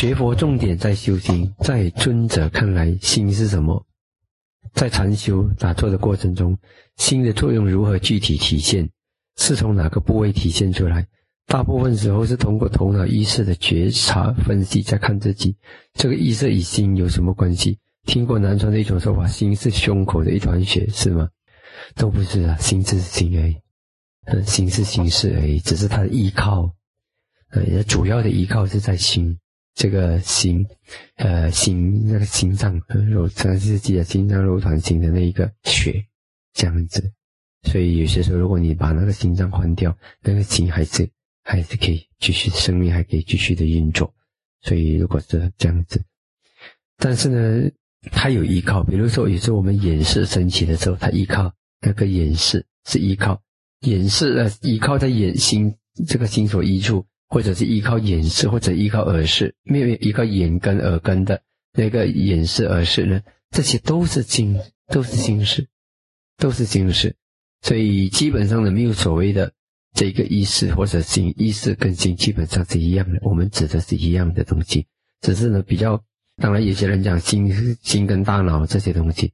学佛重点在修心，在尊者看来，心是什么？在禅修打坐的过程中，心的作用如何具体体现？是从哪个部位体现出来？大部分时候是通过头脑意识的觉察分析，在看自己。这个意识与心有什么关系？听过南传的一种说法，心是胸口的一团血，是吗？都不是啊，心是心而已，嗯，心是心事而已，只是它的依靠，呃，主要的依靠是在心。这个心，呃，心那个心脏肉，这是记得心脏肉团形的那一个血，这样子。所以有些时候，如果你把那个心脏换掉，那个心还是还是可以继续，生命还可以继续的运作。所以如果是这样子，但是呢，它有依靠。比如说，有时候我们眼视升起的时候，它依靠那个眼视是依靠眼视呃，依靠在眼心这个心所依处。或者是依靠眼视，或者依靠耳视，没有依靠眼根、耳根的那个眼视、耳视呢？这些都是心，都是心事，都是心事。所以基本上呢，没有所谓的这个意识或者心，意识跟心基本上是一样的。我们指的是一样的东西，只是呢比较。当然，有些人讲心、心跟大脑这些东西，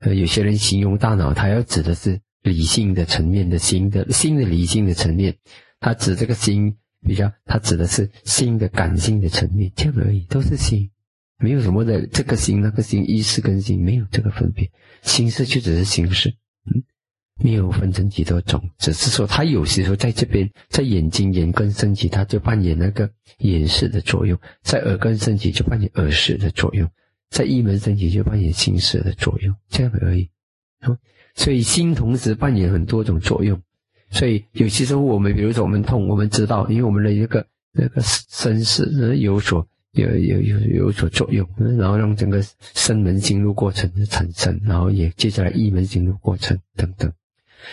呃，有些人形容大脑，他要指的是理性的层面的心的心的理性的层面，他指这个心。比较，它指的是心的感性的层面，这样而已，都是心，没有什么的这个心那个心，意识跟心没有这个分别，心识就只是心识，嗯，没有分成几多种，只是说它有些时候在这边，在眼睛眼根升起，它就扮演那个眼视的作用；在耳根升起就扮演耳视的作用；在一门升起就扮演心识的作用，这样而已。所以心同时扮演很多种作用。所以有些时候我们，比如说我们痛，我们知道，因为我们的一个那个身势有所有有有有所作用，然后让整个生门经络过程的产生，然后也接下来一门经络过程等等。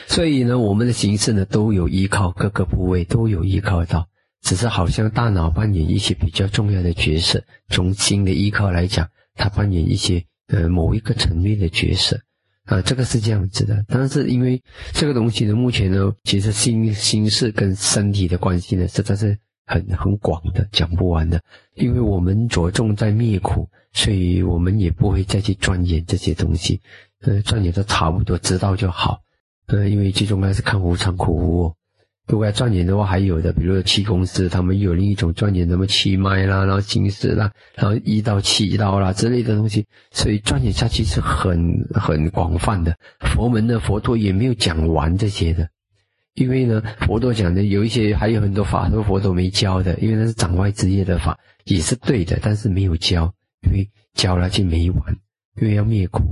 所以呢，我们的形式呢都有依靠，各个部位都有依靠到，只是好像大脑扮演一些比较重要的角色，从心的依靠来讲，它扮演一些呃某一个层面的角色。啊，这个是这样子的，但是因为这个东西呢，目前呢，其实心心事跟身体的关系呢，实在是很很广的，讲不完的。因为我们着重在灭苦，所以我们也不会再去钻研这些东西，呃，钻研的差不多，知道就好。呃，因为最终还是看无常苦无我。如果要赚钱的话，还有的，比如说气功师，他们有另一种赚钱，什么气脉啦，然后心识啦，然后一道气道啦之类的东西，所以赚钱下去是很很广泛的。佛门的佛陀也没有讲完这些的，因为呢，佛陀讲的有一些还有很多法，都佛陀没教的，因为那是掌外职业的法，也是对的，但是没有教，因为教了就没完，因为要灭苦。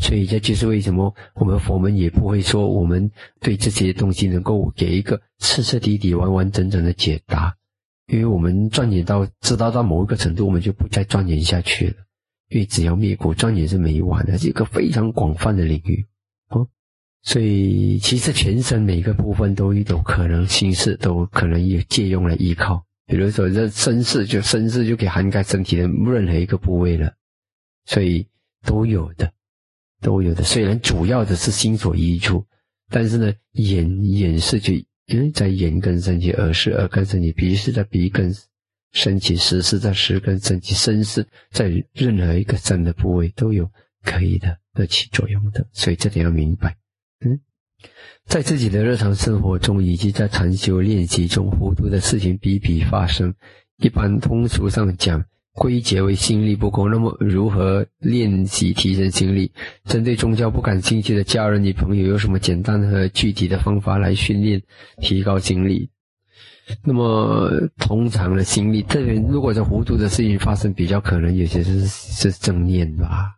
所以这就是为什么我们佛门也不会说我们对这些东西能够给一个彻彻底底、完完整整的解答，因为我们钻研到知道到某一个程度，我们就不再钻研下去了。因为只要灭苦，钻研是没完的，是一个非常广泛的领域哦。所以其实全身每个部分都有可能心事，都可能有借用来依靠。比如说这身世，就身世就可以涵盖身体的任何一个部位了，所以都有的。都有的，虽然主要的是心所依处，但是呢，眼眼是就因为在眼根升起，耳是耳根升起，鼻是在鼻根升起，舌是在舌根升起，身是在任何一个身的部位都有可以的的起作用的，所以这点要明白。嗯，在自己的日常生活中以及在禅修练习中，糊涂的事情比比发生。一般通俗上讲。归结为心力不够，那么如何练习提升心力？针对宗教不感兴趣的家人与朋友，有什么简单和具体的方法来训练提高心力？那么通常的心力，这边如果是糊涂的事情发生，比较可能有些是是正念吧，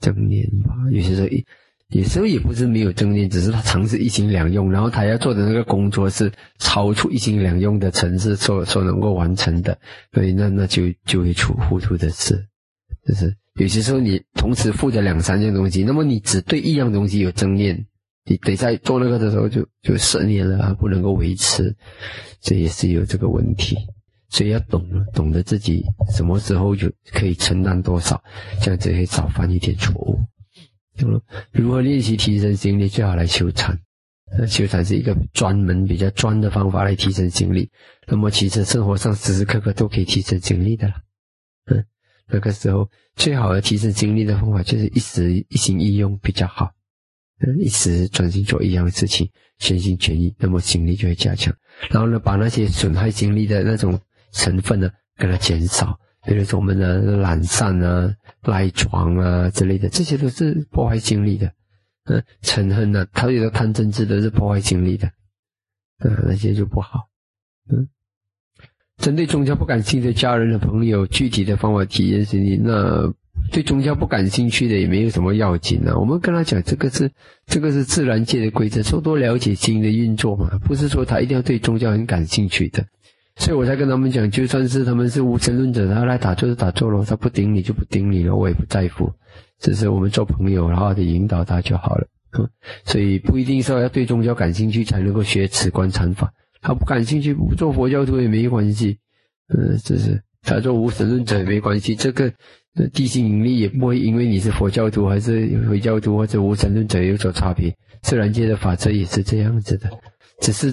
正念吧，有些是。有时候也不是没有正念，只是他尝试一心两用，然后他要做的那个工作是超出一心两用的层次所所能够完成的，所以那那就就会出糊涂的事。就是有些时候你同时负责两三件东西，那么你只对一样东西有正念，你得在做那个的时候就就失念了，不能够维持，这也是有这个问题。所以要懂懂得自己什么时候就可以承担多少，这样子可以少犯一点错误。如何练习提升精力？最好来修禅。那修禅是一个专门比较专的方法来提升精力。那么其实生活上时时刻刻都可以提升精力的了。嗯，那个时候最好的提升精力的方法就是一时一心一用比较好。嗯，一时专心做一样的事情，全心全意，那么精力就会加强。然后呢，把那些损害精力的那种成分呢，给它减少。比如说我们的懒散啊、赖床啊之类的，这些都是破坏精力的。嗯，嗔恨呢，他有的贪嗔痴都是破坏精力的。嗯，那些就不好。嗯，针对宗教不感兴趣的家人的朋友，具体的方法体验是你那。对宗教不感兴趣的也没有什么要紧啊。我们跟他讲，这个是这个是自然界的规则，多多了解经的运作嘛，不是说他一定要对宗教很感兴趣的。所以我才跟他们讲，就算是他们是无神论者，他来打坐就打坐咯，他不顶你就不顶你了，我也不在乎。只是我们做朋友，然后得引导他就好了。嗯，所以不一定说要对宗教感兴趣才能够学此观禅法，他不感兴趣不做佛教徒也没关系。嗯，只是他做无神论者也没关系，这个。地心引力也不会因为你是佛教徒还是回教徒或者无神论者有所差别，自然界的法则也是这样子的，只是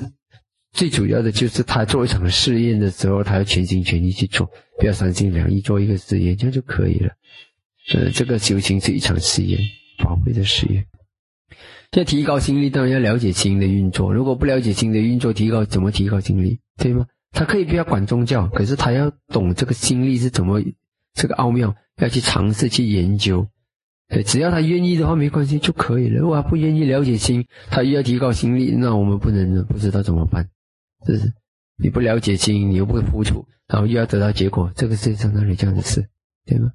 最主要的就是他做一场试验的时候，他要全心全意去做，不要三心两意做一个试验，这样就可以了。呃，这个修行是一场试验，宝贵的试验。要提高心力，当然要了解心的运作。如果不了解心的运作，提高怎么提高心力？对吗？他可以不要管宗教，可是他要懂这个心力是怎么这个奥妙。要去尝试去研究，对，只要他愿意的话，没关系就可以了。如果他不愿意了解心，他又要提高心力，那我们不能不知道怎么办。是是？你不了解经营，你又不会付出，然后又要得到结果，这个世界上哪里这样的事，对吗？